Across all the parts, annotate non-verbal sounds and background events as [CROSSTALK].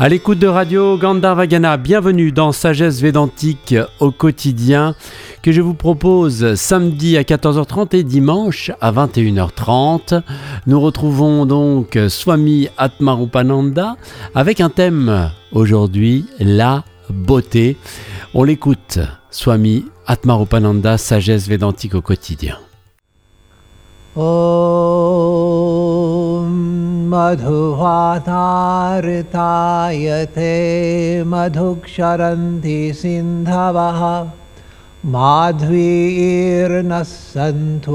À l'écoute de Radio Gandharvagana, bienvenue dans Sagesse Védantique au quotidien que je vous propose samedi à 14h30 et dimanche à 21h30. Nous retrouvons donc Swami Atmarupananda avec un thème aujourd'hui, la beauté. On l'écoute, Swami Atmarupananda, Sagesse Védantique au quotidien. मधुवातारितायते मधुक्षरन्ति सिन्धवः माध्वीर्नः सन्त्वोषधीः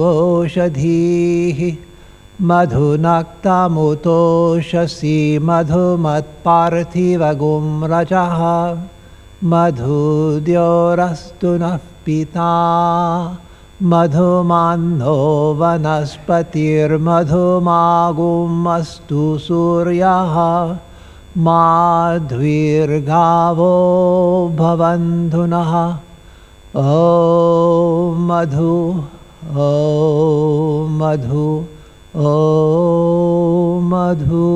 मधुनक्तमुतोषसि मधुमत्पार्थिवगुं रजः मधुद्योरस्तु नः पिता मधुमान्नो वनस्पतिर्मधुमागुमस्तु सूर्यः माध्वीर्गावो भवन्धुनः ॐ मधु ॐ मधु ॐ मधु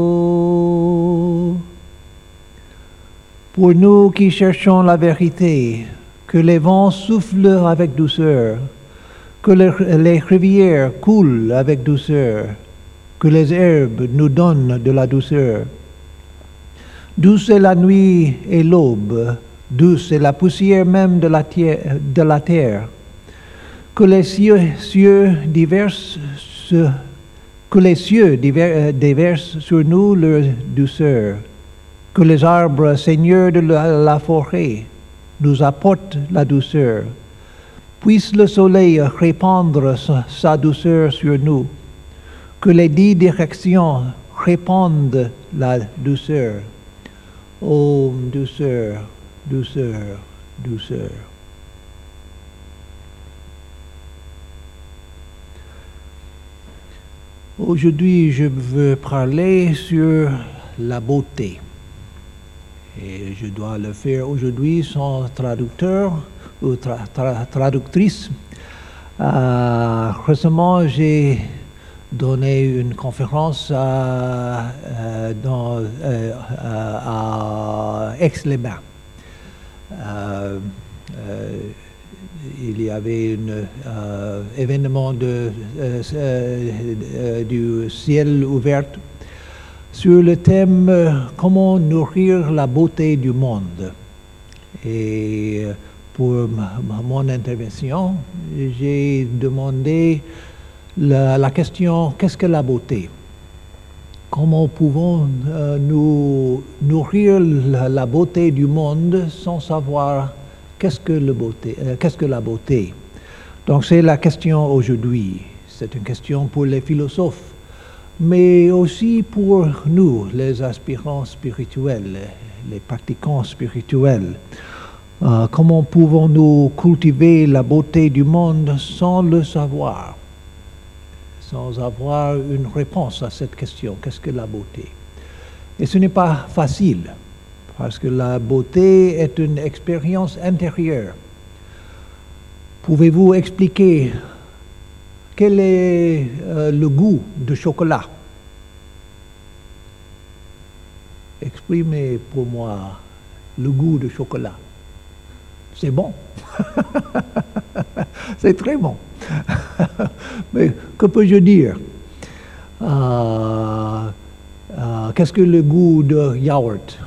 Pour nous qui cherchons la vérité, que les vents soufflent avec douceur, que les, rivières coulent avec douceur, que les herbes nous donnent de la douceur. Douce est la nuit et l'aube, douce est la poussière même de la, terre. Que les cieux, cieux que les cieux diver- euh, déversent sur nous leur douceur. Que les arbres, seigneurs de la forêt, nous apportent la douceur. Puisse le soleil répandre sa, douceur sur nous. Que les dix directions répandent la douceur. Oh, douceur, douceur, douceur. Aujourd'hui, je veux parler sur la beauté. Et je dois le faire aujourd'hui sans traducteur ou tra- tra- traductrice. Euh, récemment, j'ai donné une conférence à, euh, euh, Aix-les-Bains. Il y avait un événement de, du ciel ouvert sur le thème comment nourrir la beauté du monde. Et pour mon intervention, j'ai demandé la, question qu'est-ce que la beauté? Comment pouvons euh, nourrir la, beauté du monde sans savoir euh, qu'est-ce que la beauté? Donc c'est la question aujourd'hui. C'est une question pour les philosophes mais aussi pour nous, les aspirants spirituels, les pratiquants spirituels. Euh, comment pouvons-nous cultiver la beauté du monde sans le savoir, sans avoir une réponse à cette question, qu'est-ce que la beauté? Et ce n'est pas facile, parce que la beauté est une expérience intérieure. Pouvez-vous expliquer quel est euh, le goût de chocolat? Exprimez pour moi le goût de chocolat. C'est bon. [LAUGHS] C'est très bon. [LAUGHS] Mais que peux-je dire? Euh, euh, Qu'est-ce que le goût de yaourt?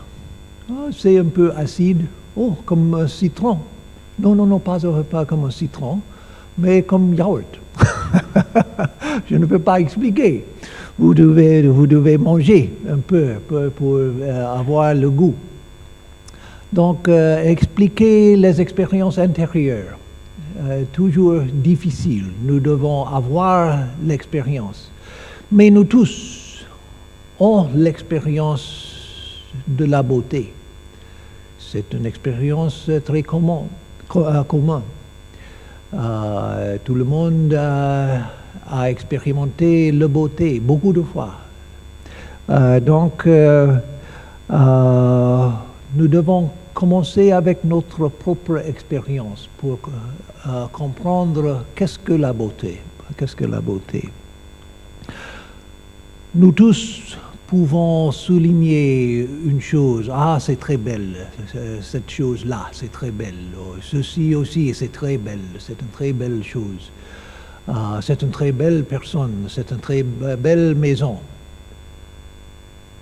Ah, C'est un peu acide. Oh, comme un citron. Non, non, non, pas, pas comme un citron, mais comme yaourt. [LAUGHS] Je ne peux pas expliquer. Vous devez, vous devez manger un peu pour, pour, euh, avoir le goût. Donc, euh, expliquer les expériences intérieures, euh, toujours difficile. Nous devons avoir l'expérience. Mais nous tous ont l'expérience de la beauté. C'est une expérience très euh, commun. Euh, tout le monde a expérimenté la beauté beaucoup de fois. Donc, nous devons commencer avec notre propre expérience pour euh, comprendre qu'est-ce que la beauté. Qu'est-ce que la beauté Nous tous pouvons souligner une chose, ah c'est très belle, cette chose-là c'est très belle, Oh, ceci aussi c'est très belle, c'est une très belle chose, Ah, c'est une très belle personne, c'est une très be- belle maison.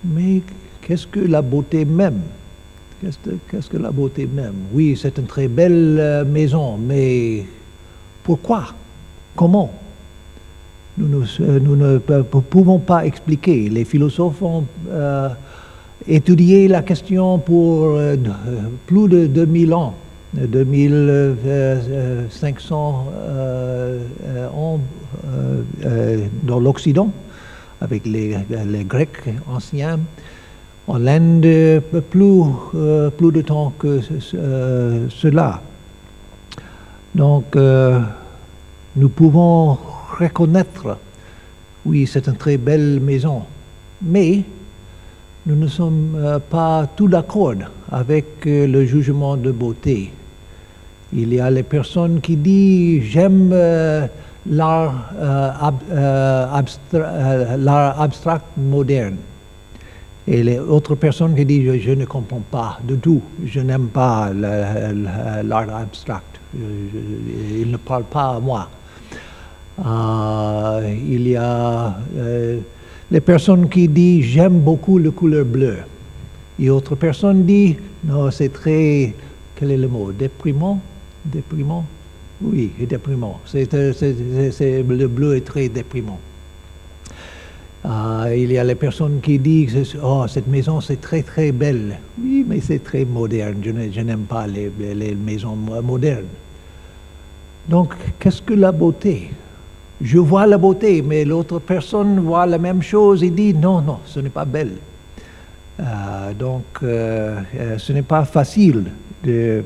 Mais qu'est-ce que la beauté même? Qu'est-ce que, la beauté même? Oui, c'est une très belle euh, maison, mais pourquoi? Comment? Nous, ne- euh, pouvons pas expliquer. Les philosophes ont euh, étudié la question pour plus de 2000 ans, euh, 2500 euh, euh, ans dans l'Occident, avec les Grecs anciens. En Inde, plus, euh, plus de temps que euh, cela. Donc, euh, nous pouvons reconnaître, oui, c'est une très belle maison, mais nous ne sommes pas tout d'accord avec le jugement de beauté. Il y a les personnes qui disent j'aime l'art euh, abstract moderne. Et les autres personnes qui disent je, ne comprends pas du tout, je n'aime pas l'art abstract, Je- il ne parle pas à moi. Euh, il y a euh, les personnes qui disent j'aime beaucoup la couleur bleue. Et autres personnes disent non, c'est très, quel est le mot, déprimant? Déprimant? Oui, déprimant. C'est- le bleu est très déprimant. Euh, il y a les personnes qui disent Oh, cette maison c'est très très belle. Oui, mais c'est très moderne. Je, n'aime pas les, maisons mo- modernes. Donc, qu'est-ce que la beauté? Je vois la beauté, mais l'autre personne voit la même chose et dit Non, non, ce n'est pas belle. Euh, donc, euh, euh, ce n'est pas facile de,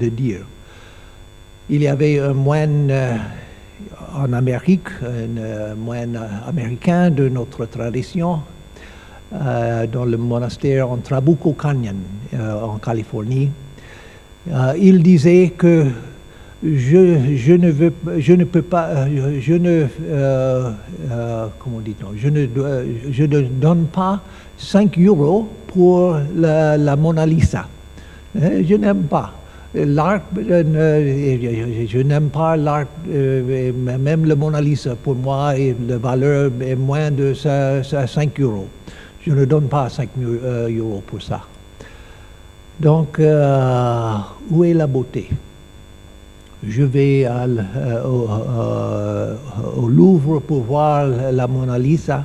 dire. Il y avait un moine en Amérique, un euh, moine américain de notre tradition, euh, dans le monastère en Trabuco Canyon, euh, en Californie. Il disait que je, ne peux pas, je ne, donne pas 5 euros pour la, Mona Lisa. Je n'aime pas. L'art, euh, ne- je, n'aime pas l'art, euh, même le Mona Lisa, pour moi, la valeur est moins de ça- ça 5 euros. Je ne donne pas 5 eu- euh, euros pour ça. Donc, euh, où est la beauté? Je vais euh, au, euh, au Louvre pour voir la Mona Lisa.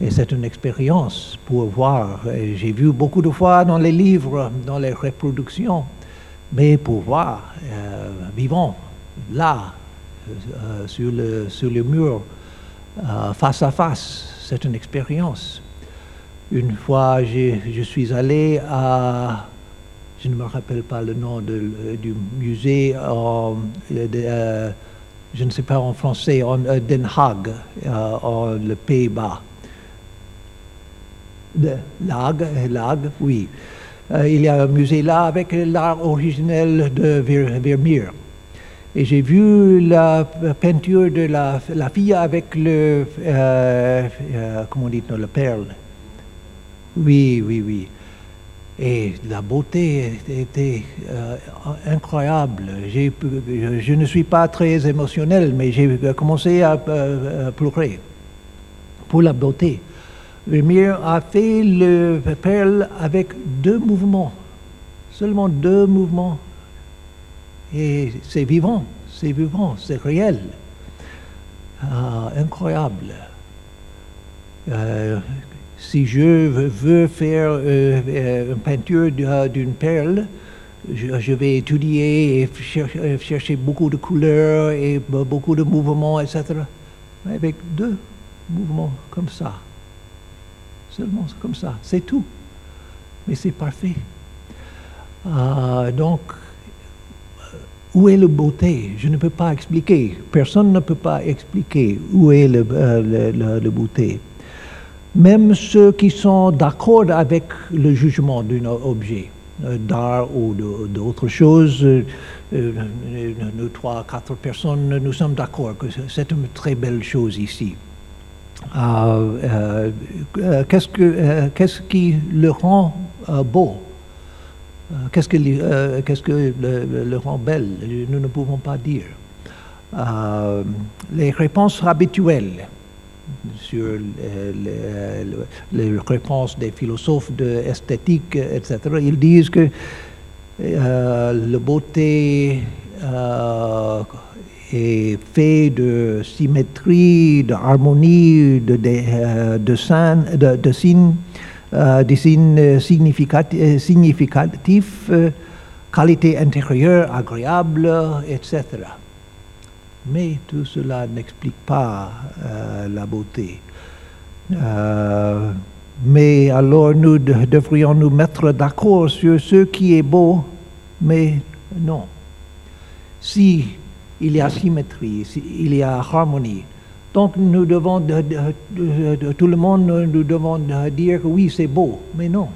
Et c'est une expérience pour voir. J'ai vu beaucoup de fois dans les livres, dans les reproductions, mais pour voir, euh, vivant, là, euh, sur, le, sur le mur, euh, face à face, c'est une expérience. Une fois, je suis allé à, je ne me rappelle pas le nom du musée, de- euh, je ne sais pas en français, en euh, Den Haag, euh, en le Pays-Bas. Euh, Lag, oui. Euh, il y a un musée là avec l'art originel de Ver- Vermeer. Et j'ai vu la peinture de la, la fille avec le, euh, euh, comment dit-on, le perle. Oui, oui, oui. Et la beauté était euh, incroyable. Je, ne suis pas très émotionnel, mais j'ai commencé à, euh, à pleurer pour la beauté. Vermeer a fait le perle avec deux mouvements, seulement deux mouvements. Et c'est vivant, c'est vivant, c'est réel. Ah, incroyable. Euh, si je veux- faire euh, euh, une peinture d'une perle, je, vais étudier et cher- chercher beaucoup de couleurs et be- beaucoup de mouvements, etc. Avec deux mouvements comme ça, seulement comme ça, c'est tout. Mais c'est parfait. Ah, donc, où est la beauté? Je ne peux pas expliquer. Personne ne peut pas expliquer où est le- euh, le- le- la beauté. Même ceux qui sont d'accord avec le jugement d'un objet, euh, d'art ou de- d'autre chose, euh, nous trois, quatre personnes, nous sommes d'accord que c'est une très belle chose ici. Euh, euh, qu'est-ce, que, euh, qui le rend beau? Qu'est-ce, que, le, rend belle? Nous ne pouvons pas dire. Les réponses habituelles sur les, réponses des philosophes de etc., ils disent que la beauté est fait de symétrie, d'harmonie, de, de, euh, de, signes, de, signes, euh, des significatifs, qualité intérieure agréable, etc. Mais tout cela n'explique pas euh, la beauté. Mais alors nous de- devrions nous mettre d'accord sur ce qui est beau, mais non. Si il y a symétrie, il y a harmonie, donc nous devons, de- de- de- de- tout le monde, nous devons dire que oui, c'est beau, mais non.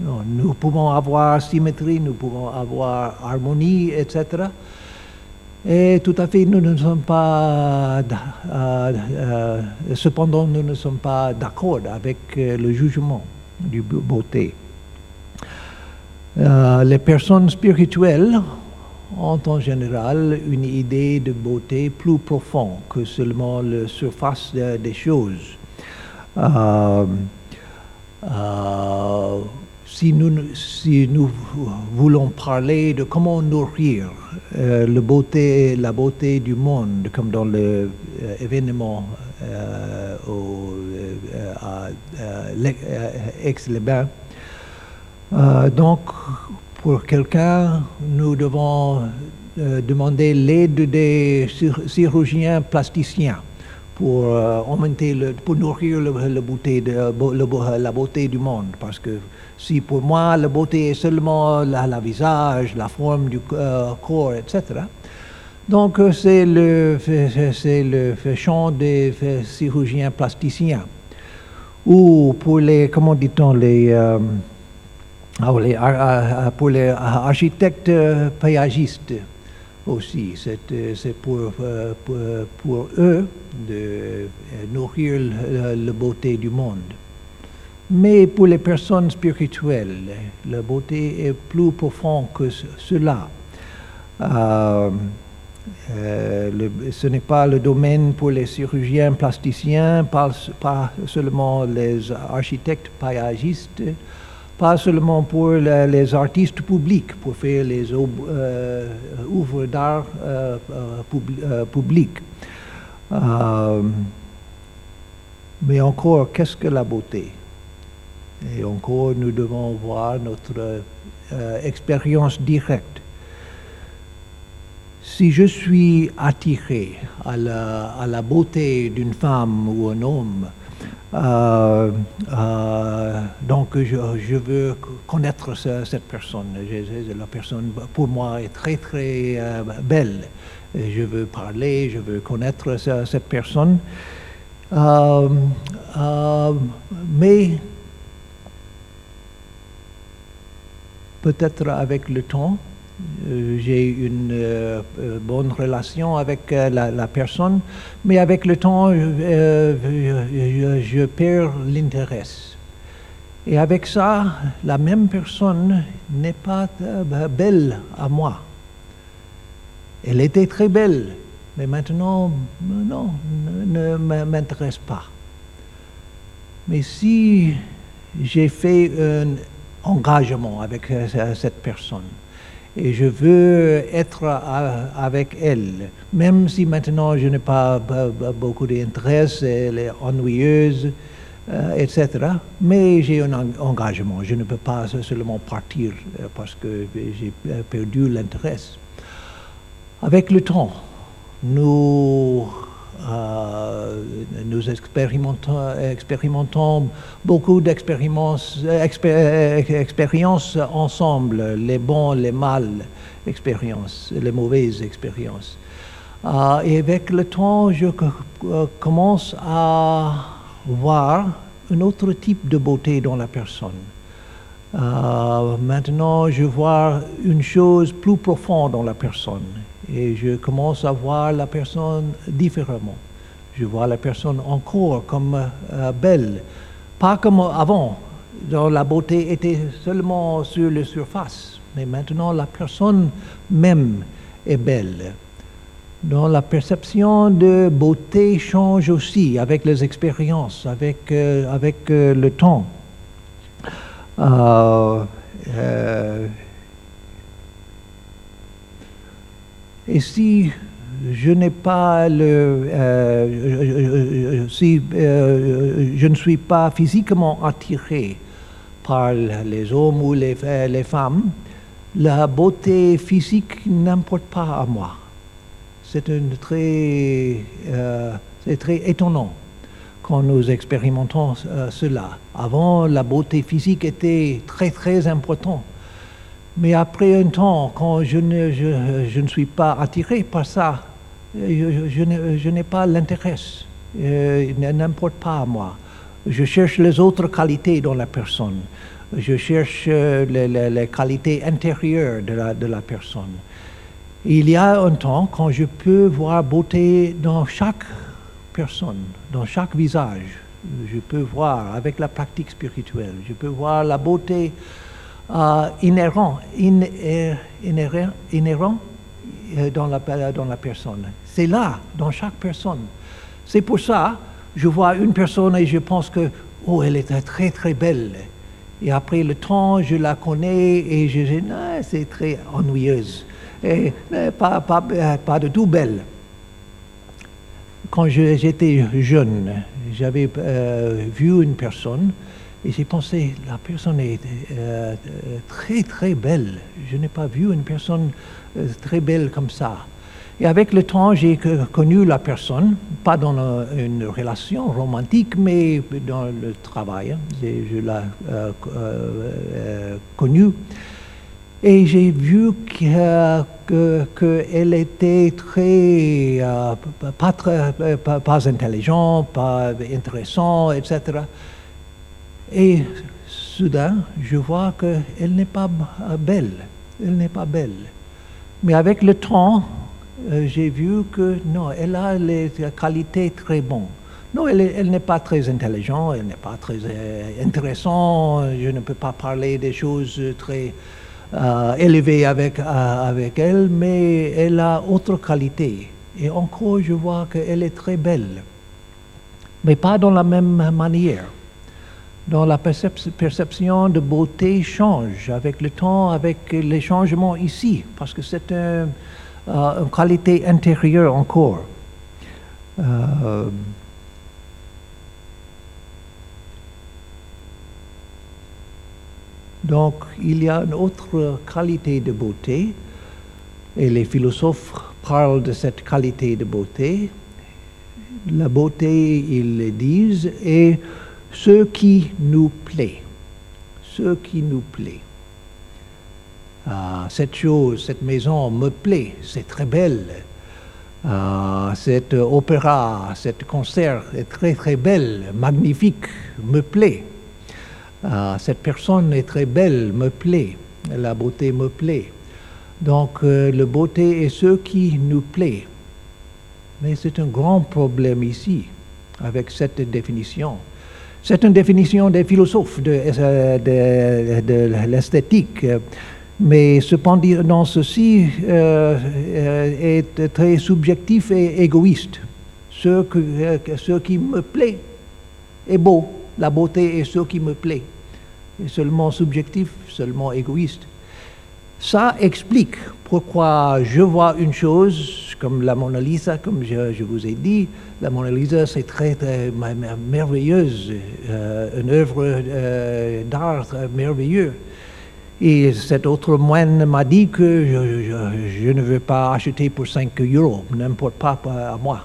Non, Nous pouvons avoir symétrie, nous pouvons avoir harmonie, etc. Et tout à fait, nous ne sommes pas, euh, euh, cependant, nous ne sommes pas d'accord avec euh, le jugement du be- beauté. Les personnes spirituelles ont en général une idée de beauté plus profonde que seulement la surface de- des choses. Euh, euh, si, nous, si nous voulons parler de comment nourrir euh, la beauté du monde, comme dans l'événement à l'E- Aix-les-Bains, donc, pour quelqu'un, nous devons euh, demander l'aide des chir- chirurgiens plasticiens pour euh, augmenter, pour nourrir le, beauté de, la beauté du monde. Parce que si pour moi la beauté est seulement la, visage, la forme du euh, corps, etc., donc c'est le, c'est le champ des chirurgiens plasticiens. Ou pour les, comment dit-on, les... euh, ah, les pour les architectes euh, paysagistes aussi, c'est euh, pour, euh, pour, pour eux de nourrir la beauté du monde. Mais pour les personnes spirituelles, la beauté est plus profonde que ce- cela. Ce n'est pas le domaine pour les chirurgiens plasticiens, pas, pas seulement les architectes paysagistes, pas seulement pour les artistes publics, pour faire les euh, œuvres d'art euh, euh, euh. Euh, mais encore, qu'est-ce que la beauté? Et encore, nous devons voir notre expérience directe. Si je suis attiré à la, à la beauté d'une femme ou un homme, euh, euh, donc je, veux connaître ce- cette personne. La personne pour moi est très très euh, belle. Je veux parler, je veux connaître ce- cette personne. Mais peut-être avec le temps, j'ai une euh, euh, bonne relation avec euh, la, personne, mais avec le temps, euh, je, perds l'intérêt. Et avec ça, la même personne n'est pas euh, belle à moi. Elle était très belle, mais maintenant, non, ne, ne m'intéresse pas. Mais si j'ai fait un engagement avec euh, cette personne et je veux être avec elle, même si maintenant je n'ai pas beaucoup d'intérêt, elle est ennuyeuse, euh, etc. Mais j'ai un en- engagement. Je ne peux pas seulement partir euh, parce que j'ai perdu l'intérêt. Avec le temps, nous, nous expérimentons, beaucoup d'expériences expé- expériences ensemble, les bons, les mal expériences, les mauvaises expériences. Euh, et avec le temps, je euh, commence à voir un autre type de beauté dans la personne. Euh, maintenant, je vois une chose plus profonde dans la personne et je commence à voir la personne différemment. Je vois la personne encore comme euh, belle, pas comme avant, dont la beauté était seulement sur la surface, mais maintenant la personne même est belle. Donc la perception de beauté change aussi avec les expériences, avec, euh, avec euh, le temps euh, et si euh, si euh, je ne suis pas physiquement attiré par les hommes ou les, femmes, la beauté physique n'importe pas à moi. C'est très, euh, étonnant quand nous expérimentons euh, cela. Avant, la beauté physique était très très importante. Mais après un temps, quand je ne, suis pas attiré par ça, je, n'ai- pas l'intérêt. Euh, n'importe pas à moi. Je cherche les autres qualités dans la personne. Je cherche euh, les qualités intérieures de la, de la personne. Il y a un temps quand je peux voir beauté dans chaque personne, dans chaque visage. Je peux voir avec la pratique spirituelle, je peux voir la beauté euh, inhérent, in- euh, euh, dans, la, dans la personne. C'est là, dans chaque personne. C'est pour ça, je vois une personne et je pense que, oh, elle est très très belle. Et après le temps, je la connais et je dis, non, c'est très ennuyeuse. Et euh, pas, pas, euh, pas de tout belle. Quand j'étais jeune, j'avais euh, vu une personne et j'ai pensé, la personne est euh, euh, très très belle. Je n'ai pas vu une personne euh, très belle comme ça. Et avec le temps, j'ai connu la personne, pas dans une relation romantique, mais dans le travail. Je l'ai co- connue. Et j'ai vu que- que- qu'elle était très, pas, pas, pas intelligente, pas intéressant, etc. Et soudain, je vois qu'elle n'est pas belle. Elle n'est pas belle. Mais avec le temps, euh, j'ai vu que non, elle a les qualités très bonnes. Non, elle, est- elle n'est pas très intelligente, elle n'est pas très euh, intéressante. Je ne peux pas parler des choses très euh, élevées avec, avec elle, mais elle a autre qualité. Et encore, je vois qu'elle est très belle, mais pas dans la même manière dont la percep- perception de beauté change avec le temps, avec les changements ici, parce que c'est euh, une qualité intérieure encore. Euh, donc, il y a une autre qualité de beauté, et les philosophes parlent de cette qualité de beauté. La beauté, ils le disent, est ce qui nous plaît. Ce qui nous plaît. Ah, cette chose, cette maison me plaît, c'est très belle. Ah, cet opéra, cet concert est très très belle, magnifique, me plaît. Ah, cette personne est très belle, me plaît. La beauté me plaît. Donc, euh, la beauté est ce qui nous plaît. Mais c'est un grand problème ici, avec cette définition. C'est une définition des philosophes de, euh, l'esthétique. Mais cependant, ceci euh, euh, est très subjectif et égoïste. Ce, que- ce qui me plaît est beau. La beauté est ce qui me plaît. Et seulement subjectif, seulement égoïste. Ça explique pourquoi je vois une chose comme la Mona Lisa, comme je, vous ai dit. La Mona Lisa, c'est très, très merveilleuse, euh, une œuvre euh, d'art merveilleuse. Et cet autre moine m'a dit que je, ne veux pas acheter pour 5 euros, n'importe pas à moi.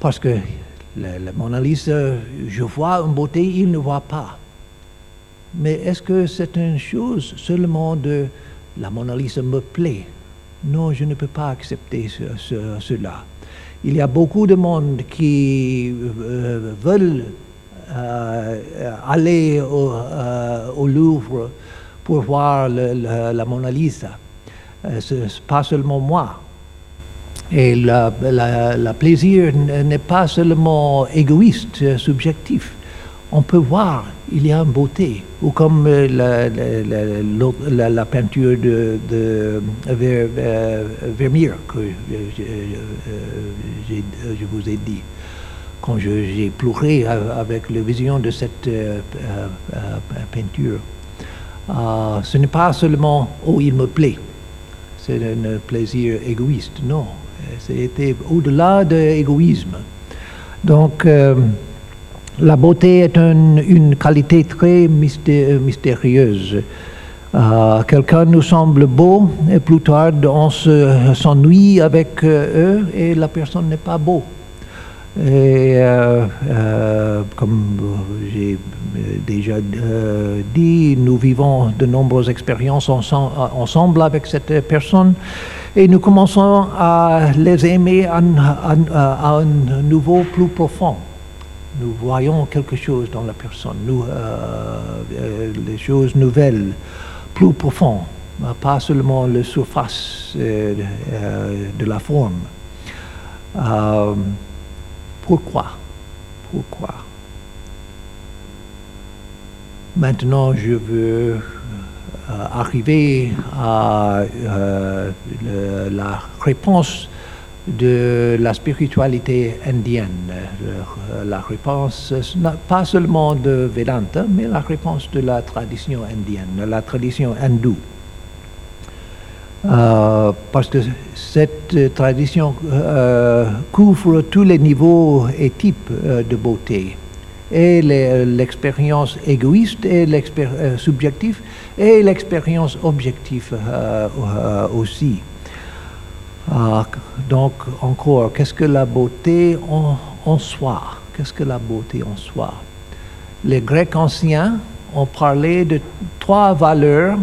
Parce que la Mona Lisa, je vois une beauté, il ne voit pas. Mais est-ce que c'est une chose seulement de la Mona Lisa me plaît? Non, je ne peux pas accepter ce- ce- cela. Il y a beaucoup de monde qui euh, veulent euh, aller au, euh, au Louvre pour voir le- le- la Mona Lisa. Euh, ce n'est pas seulement moi. Et la plaisir n'est pas seulement égoïste, subjectif. On peut voir, il y a une beauté. Ou comme euh, la, peinture de, Ver- euh, Vermeer que je, euh, vous ai dit. Quand j'ai pleuré avec la vision de cette euh, euh, euh, peinture. Ah, ce n'est pas seulement « oh, il me plaît », c'est un plaisir égoïste, non. C'était au-delà de l'égoïsme. Donc, euh, la beauté est un- une qualité très mysté- mystérieuse. Euh, Quelqu'un nous semble beau et plus tard on se- s'ennuie avec euh, eux et la personne n'est pas beau. Et euh, comme j'ai déjà dit, nous vivons de nombreuses expériences ense- ensemble avec cette personne et nous commençons à les aimer à, à un niveau plus profond. Nous voyons quelque chose dans la personne, nous, euh, euh, les choses nouvelles, plus profondes, pas seulement la surface euh, de la forme. Pourquoi? Pourquoi? Maintenant, je veux arriver à la réponse de la spiritualité indienne. Euh, La réponse, pas seulement de Vedanta, mais la réponse de la tradition indienne, la tradition hindoue. Euh, parce que cette tradition euh, couvre tous les niveaux et types de beauté. Et l'expérience égoïste et l'expérience subjective et l'expérience objective euh, Ah, donc, encore, qu'est-ce que la beauté en, soi? Qu'est-ce que la beauté en soi? Les Grecs anciens ont parlé de trois valeurs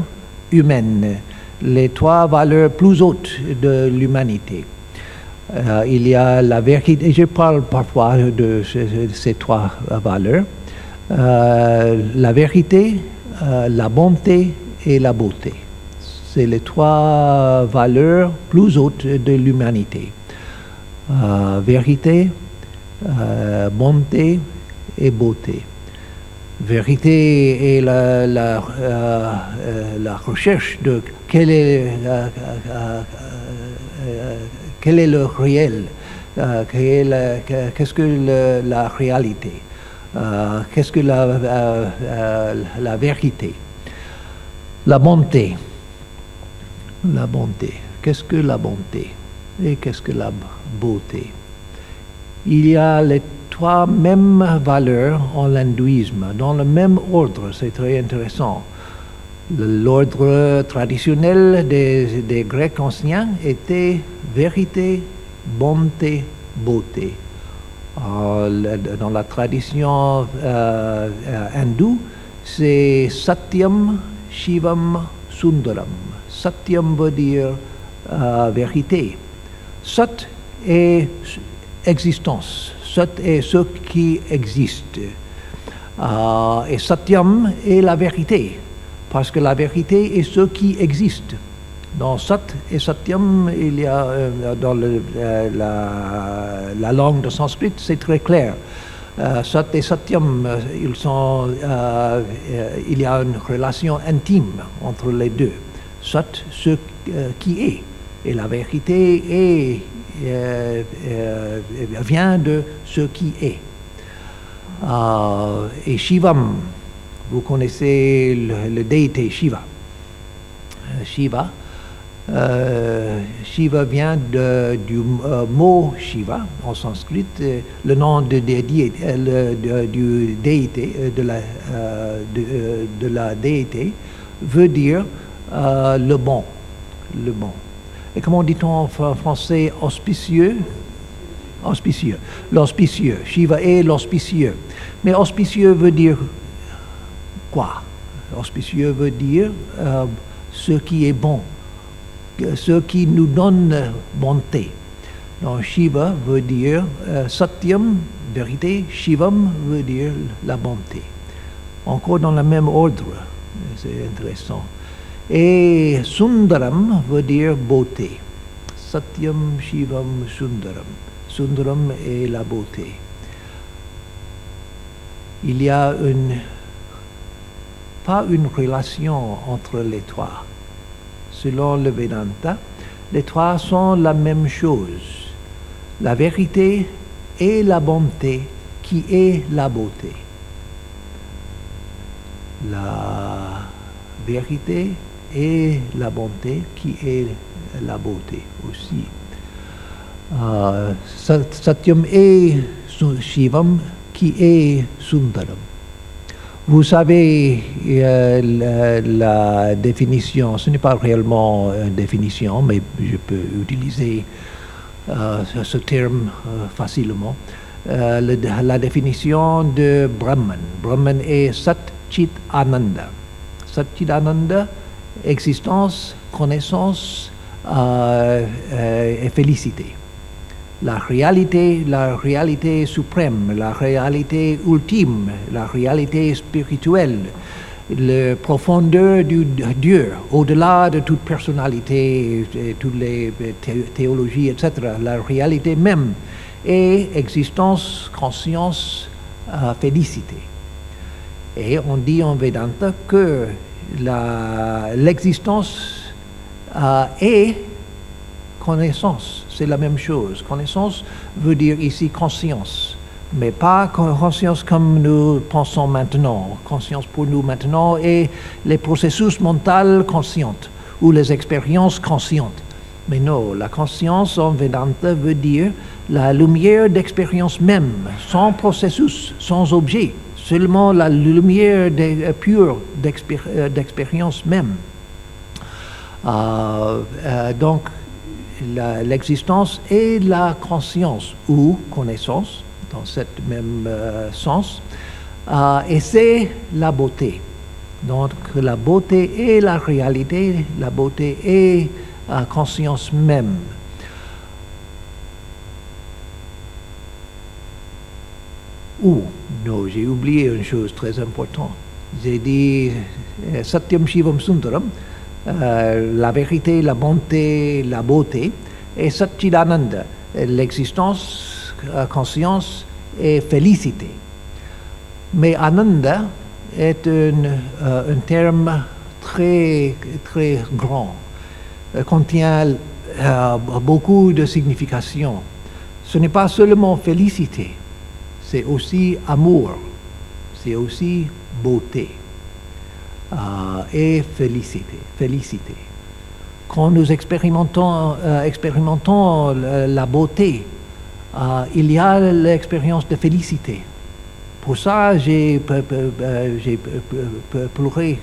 humaines, les trois valeurs plus hautes de l'humanité. Euh, il y a la vérité, je parle parfois de ces, ces trois valeurs, Euh, la vérité, euh, la bonté et la beauté. C'est les trois valeurs plus hautes de l'humanité. Euh, vérité, euh, bonté et beauté. Vérité est la, la, euh, la recherche de quel est, le réel, qu'est-ce que le- la réalité, qu'est-ce que la, la vérité. La bonté. La bonté. Qu'est-ce que la bonté et qu'est-ce que la beauté? Il y a les trois mêmes valeurs en hindouisme, dans le même ordre, c'est très intéressant. L'ordre traditionnel des, Grecs anciens était vérité, bonté, beauté. Euh, Dans la tradition euh, hindoue, c'est Satyam, Shivam, Sundaram. Satyam veut dire euh, vérité. Sat est existence. Sat est ce qui existe. Euh, et Satyam est la vérité, parce que la vérité est ce qui existe. Dans Sat et Satyam, il y a euh, dans la, la langue de sanskrit, c'est très clair. Sat et Satyam, il y a une relation intime entre les deux. Sat, ce euh, qui est, et la vérité euh, euh, vient de ce qui est. Et Shivam, vous connaissez le, déité Shiva. Shiva, Shiva vient du mot Shiva en sanskrit, le nom de, déité, de la déité, veut dire euh, le bon, le bon. Et comment dit-on en fr- français? Auspicieux? Auspicieux. L'auspicieux. Shiva est l'auspicieux. Mais auspicieux veut dire quoi? Auspicieux veut dire euh, ce qui est bon, ce qui nous donne bonté. Donc Shiva veut dire euh, Satyam, vérité, Shivam veut dire la bonté. Encore dans le même ordre, c'est intéressant. Et Sundaram veut dire beauté. Satyam Shivam Sundaram. Sundaram est la beauté. Il y a une, pas une relation entre les trois. Selon le Vedanta, les trois sont la même chose. La vérité et la bonté qui est la beauté. La vérité et la bonté qui est la beauté aussi. Euh, Satyam et Shivam qui est Sundaram. Vous savez euh, la, définition, ce n'est pas réellement une définition, mais je peux utiliser euh, ce terme facilement. la définition de Brahman. Brahman est Sat Chit Ananda. Sat Chit Ananda, existence, connaissance et félicité la réalité, la réalité suprême, la réalité ultime, la réalité spirituelle, la profondeur du Dieu, au-delà de toute personnalité, toutes les théologies, etc., la réalité même est existence, conscience, euh, félicité. Et on dit en Vedanta que l'existence euh, est connaissance, c'est la même chose. Connaissance veut dire ici conscience, mais pas conscience comme nous pensons maintenant. Conscience pour nous maintenant est les processus mentaux conscients ou les expériences conscientes. Mais non, la conscience en Vedanta veut dire la lumière d'expérience même, sans processus, sans objet, seulement la lumière euh, pure euh, d'expérience même. Euh, donc, l'existence et la conscience ou connaissance dans ce même sens. Et c'est la beauté. Donc la beauté est la réalité, la beauté est la conscience même. Ou, non, j'ai oublié une chose très importante. J'ai dit euh, Satyam Shivam Sundaram, euh, la vérité, la bonté, la beauté, et Satchidananda, l'existence, la conscience et félicité. Mais Ananda est un, euh, un terme très, très grand, euh, contient beaucoup de significations. Ce n'est pas seulement félicité, c'est aussi amour, c'est aussi beauté. Euh, et félicité, félicité. Quand nous expérimentons, euh, expérimentons la, beauté, euh, il y a l'expérience de félicité. Pour ça, j'ai pleuré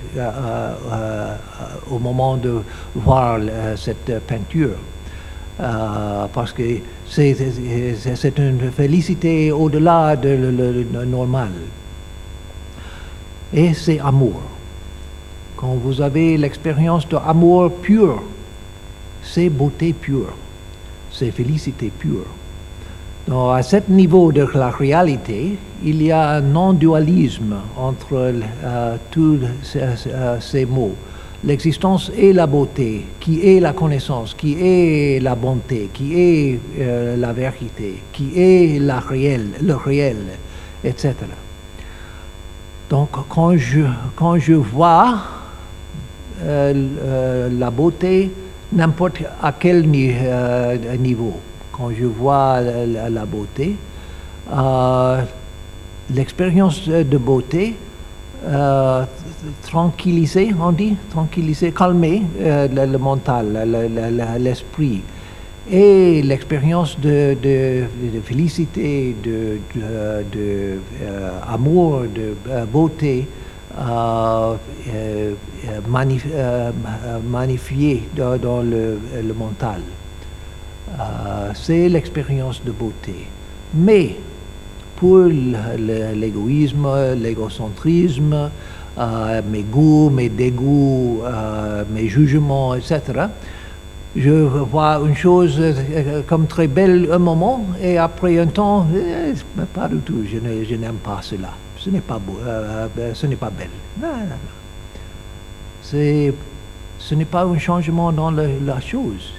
au moment de voir cette peinture. Parce que c'est une félicité au-delà de le normal. Et c'est amour. Quand vous avez l'expérience d'amour pur, c'est beauté pure, c'est félicité pure. Donc, à ce niveau de la réalité, il y a un non-dualisme entre euh, tous euh, ces, mots. L'existence et la beauté, qui est la connaissance, qui est la bonté, qui est euh, la vérité, qui est la réelle, le réel, etc. Donc quand je, vois euh, euh, la beauté n'importe à quel niveau. Quand je vois la, beauté, l'expérience de beauté, tranquilliser, on dit, tranquilliser, calmer le, mental, l'esprit. Et l'expérience de, félicité, de, de, amour, de beauté, euh, euh, euh, magnifié dans, le, mental. c'est l'expérience de beauté. Mais pour l'égoïsme, l'égocentrisme, mes goûts, mes dégoûts, mes jugements, etc., je vois une chose comme très belle un moment et après un temps, pas du tout, je n'aime pas cela ce n'est pas beau, euh, euh, ce n'est pas belle. Non, non, non. Ce n'est pas un changement dans la chose.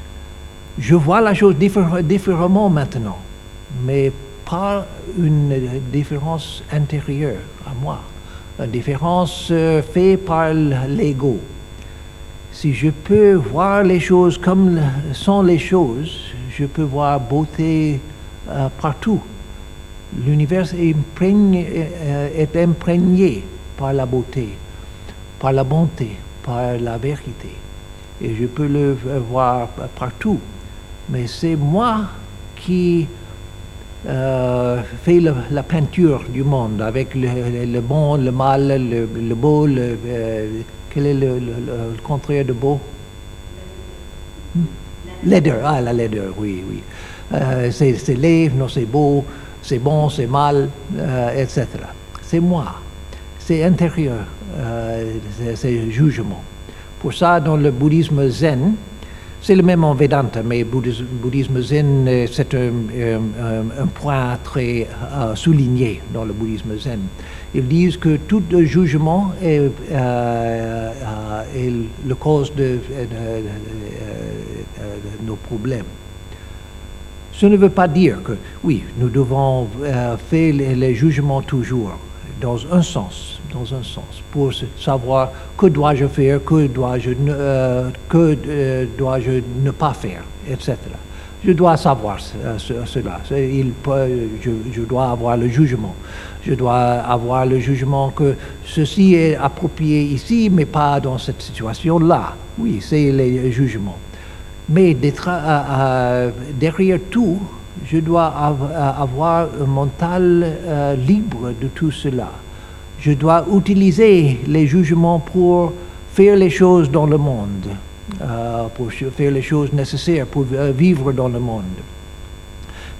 Je vois la chose diffé- différemment maintenant, mais pas une différence intérieure à moi, une différence euh, faite par l'ego. Si je peux voir les choses comme sont les choses, je peux voir beauté euh, partout. L'univers est imprégné, euh, par la beauté, par la bonté, par la vérité. Et je peux le euh, voir partout. Mais c'est moi qui euh, fais le- la peinture du monde avec le, bon, le mal, le, beau, euh, quel est le, contraire de beau? Hmm? Laideur, ah la laideur, oui, oui. Euh, c'est laid, non c'est beau, c'est bon, c'est mal, euh, etc. C'est moi, c'est intérieur, c'est jugement. Pour ça, dans le bouddhisme zen, c'est le même en Vedanta, mais bouddhisme, bouddhisme zen, euh, c'est un, un- point très euh, souligné dans le bouddhisme zen. Ils disent que tout euh, jugement est, euh, euh, est le cause de, nos problèmes. Ce ne veut pas dire que, oui, nous devons euh, faire les jugements toujours, dans un sens, dans un sens, pour savoir que dois-je faire, que dois-je euh, que, euh, dois-je ne pas faire, etc. Je dois savoir ce- cela. Il peut- je, dois avoir le jugement. Je dois avoir le jugement que ceci est approprié ici, mais pas dans cette situation-là. Oui, c'est les jugements. Mais euh, euh, derrière tout, je dois euh, avoir un mental euh, libre de tout cela. Je dois utiliser les jugements pour faire les choses dans le monde, euh, pour faire les choses nécessaires pour vivre dans le monde.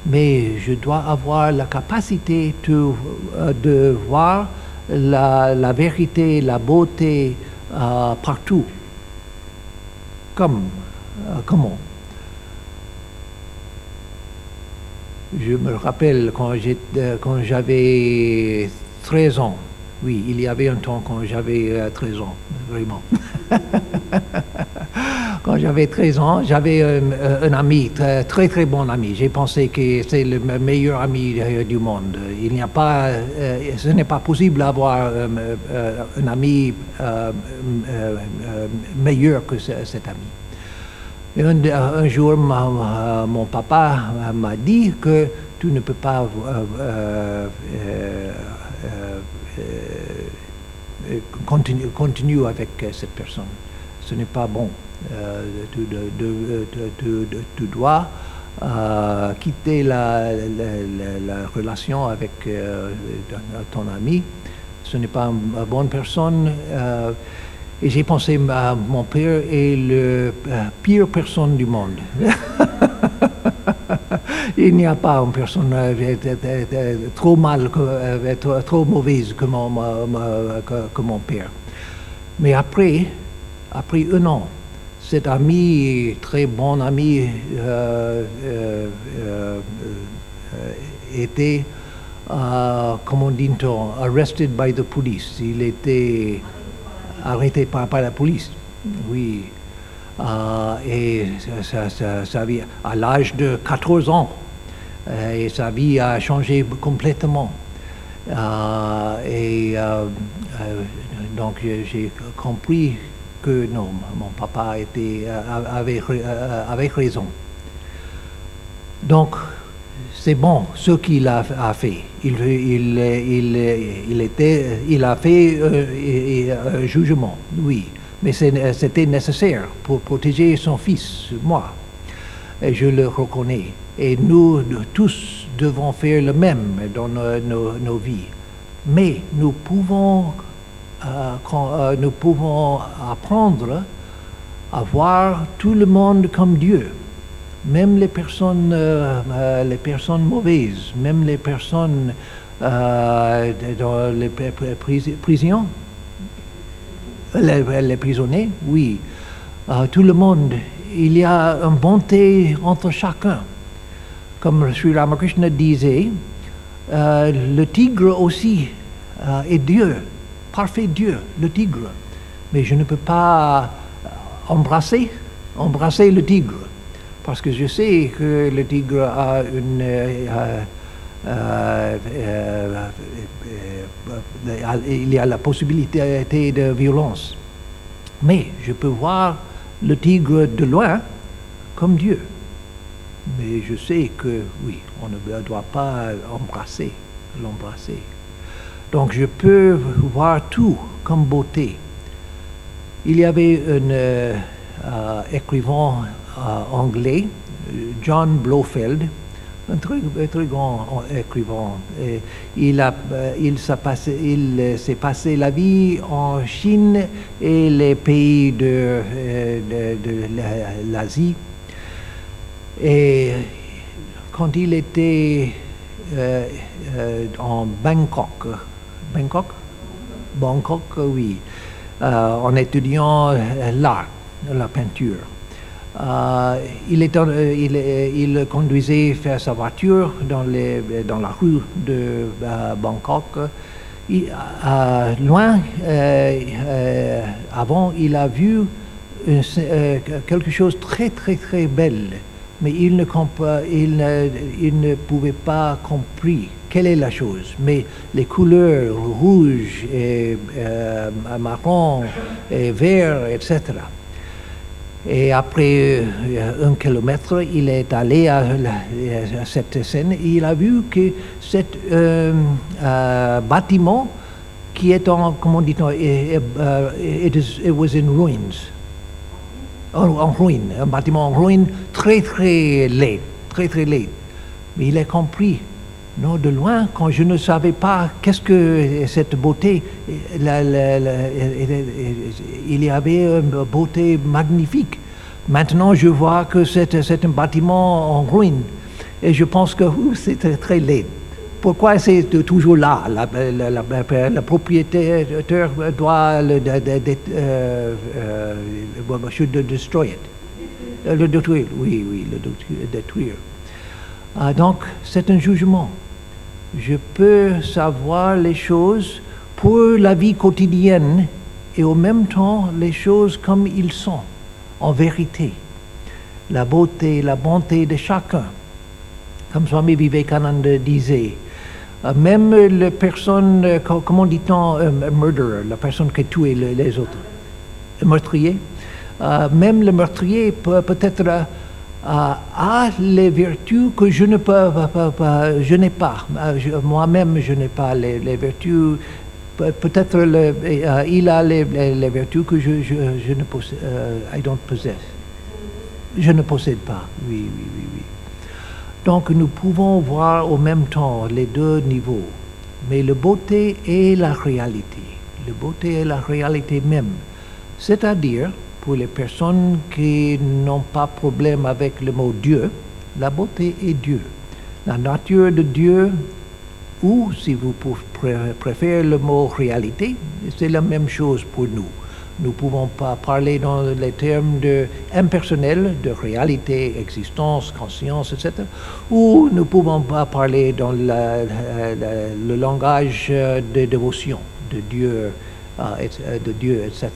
Mais je dois avoir la capacité de, voir la, vérité, la beauté partout. Comme, comment Je me rappelle quand euh, j'avais 13 ans. Oui, il y avait un temps quand j'avais euh, 13 ans, vraiment. [LAUGHS] quand j'avais 13 ans, j'avais un, un ami, très, très bon ami. J'ai pensé que c'est le me- meilleur ami euh, du monde. Il n'y a pas, euh, ce n'est pas possible d'avoir euh, euh, un ami euh, euh, euh, meilleur que ce- cet ami. Et un, jour, mon papa m'a dit que tu ne peux pas euh, euh, euh, continuer, avec cette personne. Ce n'est pas bon. Tu, dois quitter la, la- la- la relation avec ton ami. Ce n'est pas une bonne personne. Et j'ai pensé à mon père est le euh, pire personne du monde. [LAUGHS] Il n'y a pas une personne euh, euh, trop mauvaise que mon, père. Mais après, après un an, cet ami, très bon ami, euh, euh, euh, était, comment dit-on, arrested by the police. Il était arrêté par, la police. Oui. Euh, et sa vie, à l'âge de 14 ans, euh, et sa vie a changé complètement. Euh, et donc j'ai- compris que non, mon papa était, avait raison. Donc, c'est bon ce qu'il a, fait. Il, a fait euh, et un jugement, oui, mais c'était nécessaire pour protéger son fils, moi. Je le reconnais. Et nous tous devons faire le même dans nos, vies. Mais nous pouvons, euh, euh, nous pouvons apprendre à voir tout le monde comme Dieu même les personnes, euh, euh, les personnes mauvaises, même les personnes euh, dans les pri- pri- pris- prisons, les, prisonniers, oui, tout le monde, il y a une bonté entre chacun. Comme Sri Ramakrishna disait, le tigre aussi est Dieu, parfait Dieu, le tigre. Mais je ne peux pas embrasser, embrasser le tigre. Parce que je sais que le tigre a une... euh, euh, euh, il y a la possibilité de violence. Mais je peux voir le tigre de loin comme Dieu. Mais je sais que oui, on ne doit pas embrasser, l'embrasser. Donc je peux voir tout comme beauté. Il y avait un écrivain anglais, John Blofeld, un très, très grand écrivain. Il euh, il s'est passé, il euh, s'est passé la vie en Chine et les pays de, euh, de, de la- l'Asie. Et quand il était euh, euh, en Bangkok, Bangkok, Bangkok, oui, euh, en étudiant euh, l'art, la peinture. Euh, euh, euh, il conduisait faire sa voiture dans, la rue de Bangkok. Loin, avant, il a vu quelque chose de très, très, très belle, mais il ne, pouvait pas comprendre quelle est la chose. Mais les couleurs rouge marron vert, etc. Et après euh, un kilomètre, il est allé à, cette scène et il a vu que cet euh, euh, bâtiment qui est en, comment dit-on, euh, it was in ruins. En, en ruine, un bâtiment en ruine très très laid, très très laid. Mais il a compris, non, de loin, quand je ne savais pas qu'est-ce que cette beauté, il y avait une beauté magnifique. Maintenant, je vois que c'est un bâtiment en ruine. Et je pense que c'est très, très laid. Pourquoi c'est toujours là? La, propriétaire doit le de- euh, euh. Euh, Le détruire, oui, oui, le détruire. Ah, donc, c'est un jugement. Je peux savoir les choses pour la vie quotidienne et en même temps les choses comme ils sont, en vérité. La beauté, la bonté de chacun. Comme Swami Vivekananda disait, euh, même les personnes, euh, co- comment dit-on, euh, murderer, la personne qui le- les autres, le meurtrier, même le meurtrier peut peut-être euh, a les vertus que je ne peux je n'ai pas. Euh, Moi-même, je n'ai pas les, vertus. Pe- Peut-être le- euh, il a les, vertus que je, je, ne possède, euh, I. Je ne possède pas. Oui, oui, oui, oui. Donc nous pouvons voir au même temps les deux niveaux, mais la beauté est la réalité. La beauté est la réalité même. C'est-à-dire, pour les personnes qui n'ont pas problème avec le mot Dieu, la beauté est Dieu. La nature de Dieu, ou si vous préférez le mot réalité, c'est la même chose pour nous. Nous ne pouvons pas parler dans les termes de impersonnels, de réalité, existence, conscience, etc. Ou nous ne pouvons pas parler dans le langage de dévotion, de Dieu, euh, euh, de Dieu, etc.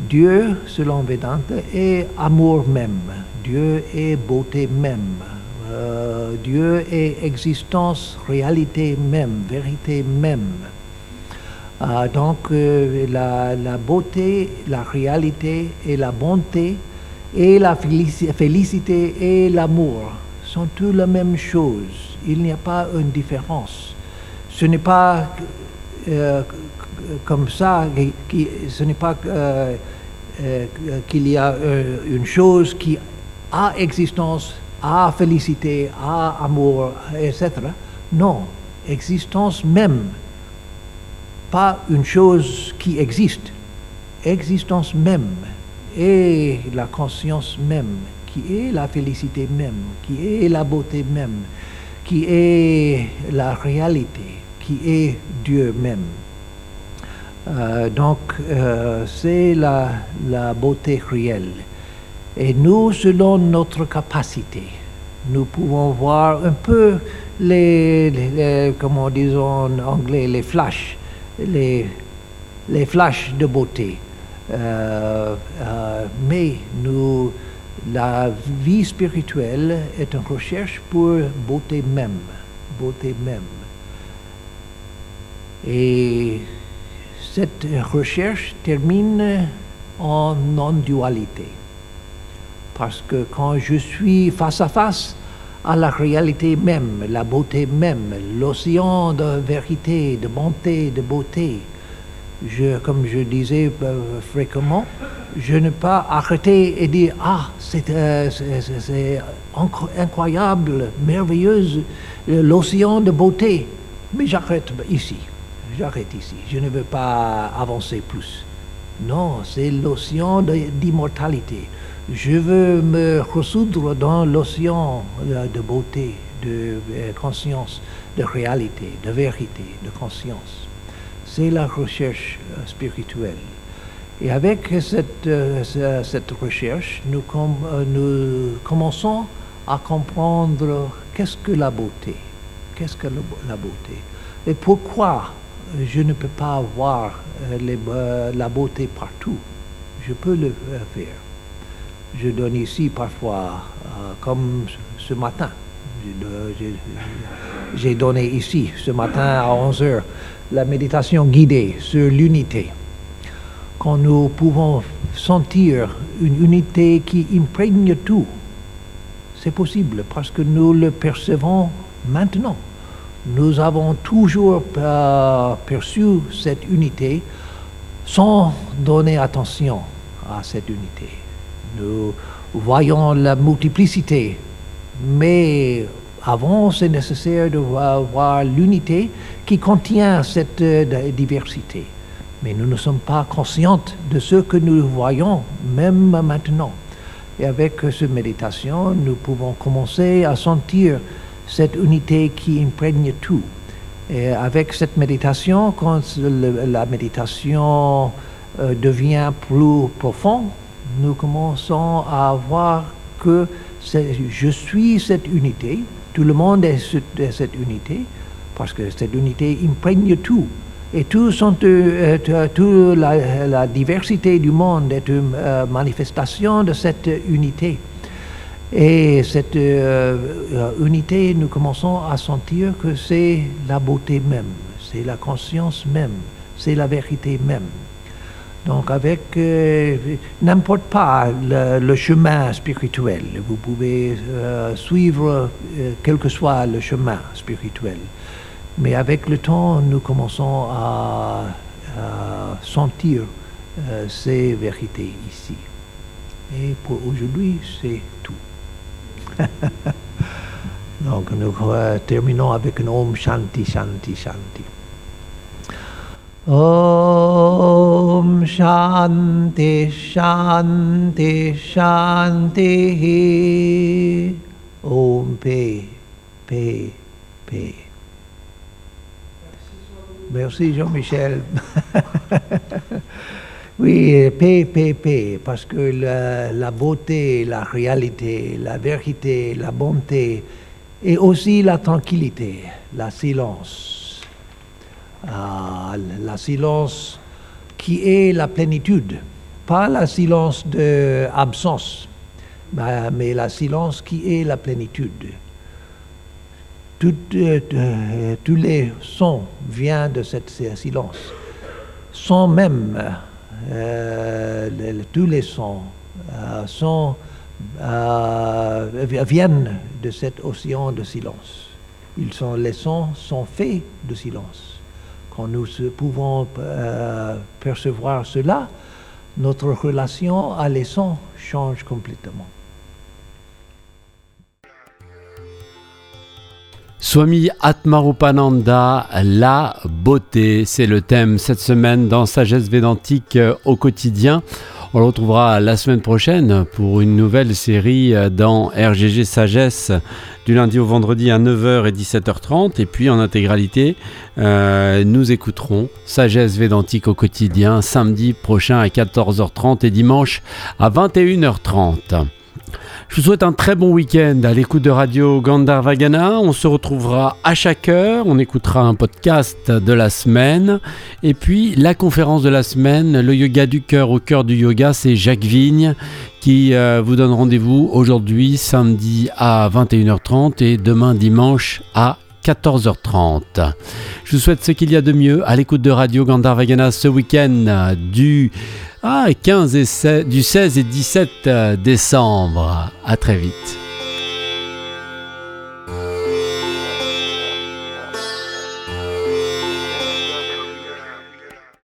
Dieu, selon Vedanta, est amour même. Dieu est beauté même. Euh, Dieu est existence, réalité même, vérité même. Ah, donc euh, la, la beauté, la réalité et la bonté et la félici- félicité et l'amour sont tous la même chose. Il n'y a pas une différence. Ce n'est pas euh, comme ça, qui- ce n'est pas euh, euh, qu'il y a euh, une chose qui a existence, a félicité, a amour, etc. Non, existence même. Pas une chose qui existe, existence même, et la conscience même, qui est la félicité même, qui est la beauté même, qui est la réalité, qui est Dieu même. Euh, donc, euh, c'est la, beauté réelle. Et nous, selon notre capacité, nous pouvons voir un peu les, comment disons en anglais, les flashs, les, flashs de beauté. Euh, mais nous, La vie spirituelle est une recherche pour beauté même, beauté même. Et cette recherche termine en non-dualité. Parce que quand je suis face à face à la réalité même, la beauté même, l'océan de vérité, de bonté, de beauté, je, comme je disais euh, fréquemment, je ne peux pas arrêter et dire Ah, c'est euh, incroyable, merveilleuse, l'océan de beauté. Mais j'arrête ici. J'arrête ici. Je ne veux pas avancer plus. Non, c'est l'océan d'immortalité. Je veux me ressoudre dans l'océan de beauté, de conscience, de réalité, de vérité, de conscience. C'est la recherche euh, spirituelle. Et avec cette, euh, cette recherche, euh, nous commençons à comprendre qu'est-ce que la beauté, qu'est-ce que la beauté, et pourquoi je ne peux pas avoir la beauté partout. Je peux le faire. Je donne ici parfois, comme ce matin, j'ai donné ici ce matin à 11 heures la méditation guidée sur l'unité. Quand nous pouvons sentir une unité qui imprègne tout, c'est possible parce que nous le percevons maintenant. Nous avons toujours perçu cette unité sans donner attention à cette unité. Nous voyons la multiplicité, mais avant, c'est nécessaire de voir, l'unité qui contient cette euh, diversité. Mais nous ne sommes pas conscients de ce que nous voyons, même maintenant. Et avec cette méditation, nous pouvons commencer à sentir cette unité qui imprègne tout. Et avec cette méditation, quand la méditation euh, devient plus profonde, nous commençons à voir que je suis cette unité, tout le monde est, cette unité, parce que cette unité imprègne tout. Et tout sont, euh, toute la, diversité du monde est une euh, manifestation de cette unité. Et cette euh, unité, nous commençons à sentir que c'est la beauté même, c'est la conscience même, c'est la vérité même. Donc avec euh, n'importe pas le, chemin spirituel, vous pouvez euh, suivre euh, quel que soit le chemin spirituel. Mais avec le temps, nous commençons à, sentir ces vérités ici. Et pour aujourd'hui, c'est tout. [LAUGHS] Donc nous terminons avec un Om Shanti Shanti Shanti. Om Shanti Shanti Shanti Om P P P Merci Jean-Michel. [LAUGHS] oui, P, P, P, parce que la, beauté, la réalité, la vérité, la bonté et aussi la tranquillité, la silence la silence qui est la plénitude, pas la silence de absence, mais la silence qui est la plénitude. Euh, euh, tous les sons viennent de cette silence. Sans même, euh, tous les sons viennent de cet océan de silence. Ils sont, les sons sont faits de silence. Quand nous pouvons euh, percevoir cela, notre relation à l'essence change complètement. Swami Atmarupananda, la beauté, c'est le thème cette semaine dans Sagesse Védantique euh, au quotidien. On le retrouvera la semaine prochaine pour une nouvelle série euh, dans RGG Sagesse du lundi au vendredi à 9h et 17h30. Et puis en intégralité, euh, nous écouterons Sagesse Védantique au quotidien samedi prochain à 14h30 et dimanche à 21h30. Je vous souhaite un très bon week-end à l'écoute de Radio Gandharvagana. On se retrouvera à chaque heure. On écoutera un podcast de la semaine. Et puis la conférence de la semaine, le yoga du cœur au cœur du yoga, c'est Jacques Vigne qui euh, vous donne rendez-vous aujourd'hui samedi à 21h30 et demain dimanche à 14h30. Je vous souhaite ce qu'il y a de mieux à l'écoute de Radio Gandharvagana ce week-end du 15 et du 16 et 17 décembre. À très vite.